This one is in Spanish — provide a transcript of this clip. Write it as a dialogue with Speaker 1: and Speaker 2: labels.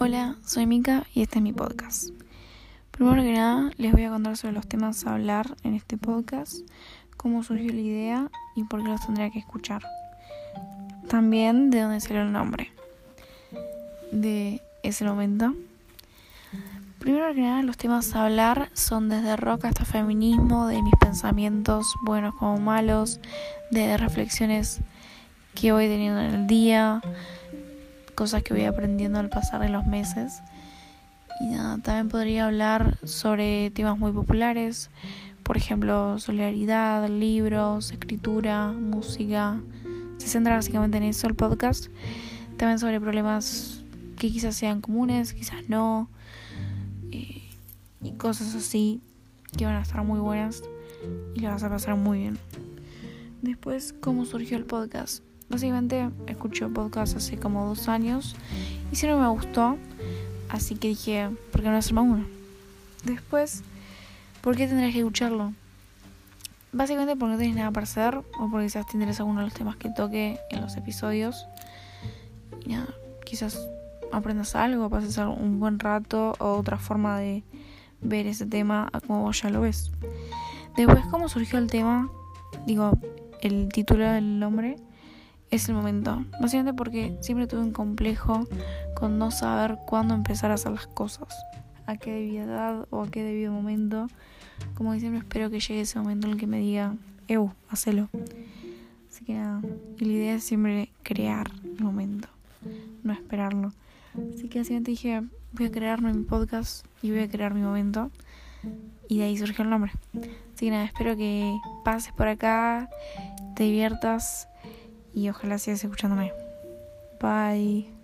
Speaker 1: Hola, soy Mika y este es mi podcast. Primero que nada, les voy a contar sobre los temas a hablar en este podcast, cómo surgió la idea y por qué los tendría que escuchar. También de dónde salió el nombre de ese momento. Primero que nada, los temas a hablar son desde rock hasta feminismo, de mis pensamientos buenos como malos, de reflexiones que voy teniendo en el día, cosas que voy aprendiendo al pasar de los meses. Y nada, también podría hablar sobre temas muy populares, por ejemplo, solidaridad, libros, escritura, música. Se centra básicamente en eso el podcast. También sobre problemas que quizás sean comunes, quizás no. Eh, y cosas así que van a estar muy buenas y le vas a pasar muy bien. Después, ¿cómo surgió el podcast? Básicamente escuché podcast hace como dos años y siempre me gustó, así que dije, ¿por qué no hacerme uno? Después, ¿por qué tendrías que escucharlo? Básicamente porque no tienes nada para hacer o porque quizás te interesa alguno de los temas que toque en los episodios. Y nada, quizás aprendas algo, pases un buen rato o otra forma de ver ese tema a como vos ya lo ves. Después, ¿cómo surgió el tema? Digo, el título del nombre es el momento. Básicamente porque siempre tuve un complejo con no saber cuándo empezar a hacer las cosas. A qué debida edad o a qué debido momento. Como siempre espero que llegue ese momento en el que me diga, Eu, hacelo. Así que nada, y la idea es siempre crear el momento, no esperarlo. Así que básicamente dije, voy a crear mi podcast y voy a crear mi momento. Y de ahí surgió el nombre. Así que nada, espero que pases por acá, te diviertas y ojalá sigas escuchándome. Bye.